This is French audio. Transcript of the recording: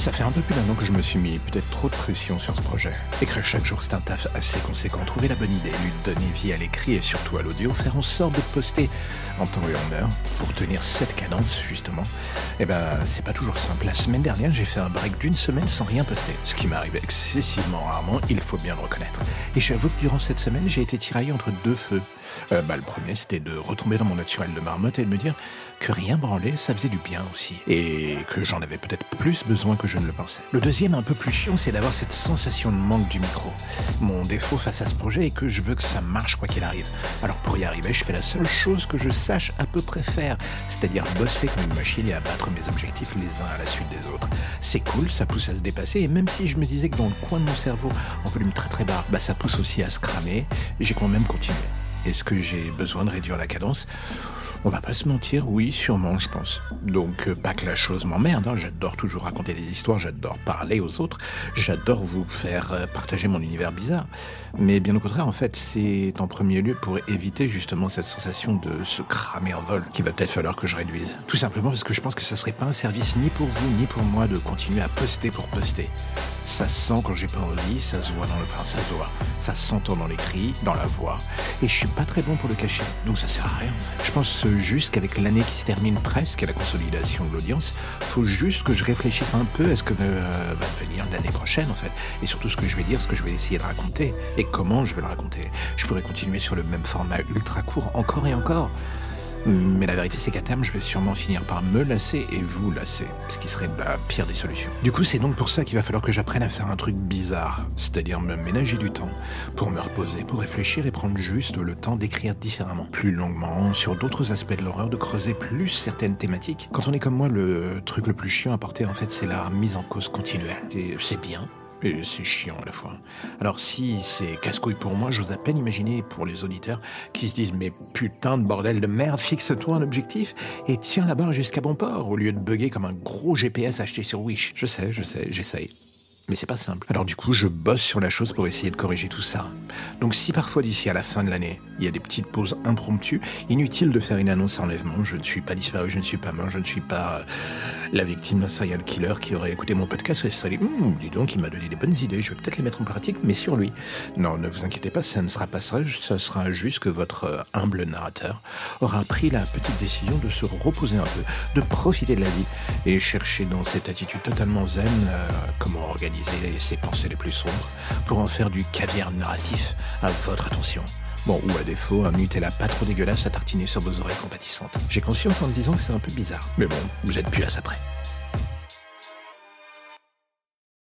Ça fait un peu plus d'un an que je me suis mis peut-être trop de pression sur ce projet. Écrire chaque jour, c'est un taf assez conséquent. Trouver la bonne idée, lui donner vie à l'écrit et surtout à l'audio, faire en sorte de poster en temps et en heure pour tenir cette cadence, justement. Eh ben, c'est pas toujours simple. La semaine dernière, j'ai fait un break d'une semaine sans rien poster. Ce qui m'arrive excessivement rarement, il faut bien le reconnaître. Et j'avoue que durant cette semaine, j'ai été tiraillé entre deux feux. Euh, bah, le premier, c'était de retomber dans mon naturel de marmotte et de me dire que rien branlait, ça faisait du bien aussi. Et que j'en avais peut-être plus besoin que je ne le pensais. Le deuxième, un peu plus chiant, c'est d'avoir cette sensation de manque du micro. Mon défaut face à ce projet est que je veux que ça marche quoi qu'il arrive. Alors pour y arriver, je fais la seule chose que je sache à peu près faire, c'est-à-dire bosser comme une machine et abattre mes objectifs les uns à la suite des autres. C'est cool, ça pousse à se dépasser, et même si je me disais que dans le coin de mon cerveau, en volume très très bas, bah ça pousse aussi à se cramer, j'ai quand même continué. Est-ce que j'ai besoin de réduire la cadence? On va pas se mentir, oui, sûrement, je pense. Donc, euh, pas que la chose m'emmerde, hein. j'adore toujours raconter des histoires, j'adore parler aux autres, j'adore vous faire euh, partager mon univers bizarre. Mais bien au contraire, en fait, c'est en premier lieu pour éviter justement cette sensation de se cramer en vol qu'il va peut-être falloir que je réduise. Tout simplement parce que je pense que ça serait pas un service ni pour vous ni pour moi de continuer à poster pour poster. Ça se sent quand j'ai pas envie, ça se voit dans le, enfin ça se voit, ça s'entend dans les cris, dans la voix, et je suis pas très bon pour le cacher, donc ça sert à rien. Je pense juste qu'avec l'année qui se termine presque à la consolidation de l'audience, faut juste que je réfléchisse un peu à ce que va devenir l'année prochaine en fait, et surtout ce que je vais dire, ce que je vais essayer de raconter, et comment je vais le raconter. Je pourrais continuer sur le même format ultra court encore et encore. Mais la vérité, c'est qu'à terme, je vais sûrement finir par me lasser et vous lasser, ce qui serait la pire des solutions. Du coup, c'est donc pour ça qu'il va falloir que j'apprenne à faire un truc bizarre, c'est-à-dire me ménager du temps, pour me reposer, pour réfléchir et prendre juste le temps d'écrire différemment, plus longuement, sur d'autres aspects de l'horreur, de creuser plus certaines thématiques. Quand on est comme moi, le truc le plus chiant à porter, en fait, c'est la mise en cause continuelle. Et c'est bien, et c'est chiant à la fois. Alors si c'est casse-couille pour moi, j'ose à peine imaginer pour les auditeurs qui se disent mais putain de bordel de merde, fixe-toi un objectif et tiens la barre jusqu'à bon port au lieu de bugger comme un gros GPS acheté sur Wish. Je sais, je sais, j'essaye. Mais c'est pas simple. Alors du coup, je bosse sur la chose pour essayer de corriger tout ça. Donc si parfois d'ici à la fin de l'année, il y a des petites pauses impromptues, inutile de faire une annonce enlèvement, je ne suis pas disparu, je ne suis pas mort, je ne suis pas la victime d'un serial killer qui aurait écouté mon podcast et se serait dit hum, dis donc, il m'a donné des bonnes idées, je vais peut-être les mettre en pratique, mais sur lui. Non, ne vous inquiétez pas, ça ne sera pas ça, ça sera juste que votre euh, humble narrateur aura pris la petite décision de se reposer un peu, de profiter de la vie et chercher dans cette attitude totalement zen euh, comment organiser ses pensées les plus sombres pour en faire du caviar narratif à votre attention. Bon, ou à défaut, un Nutella pas trop dégueulasse à tartiner sur vos oreilles compatissantes. J'ai conscience en me disant que c'est un peu bizarre. Mais bon, vous êtes plus à ça près.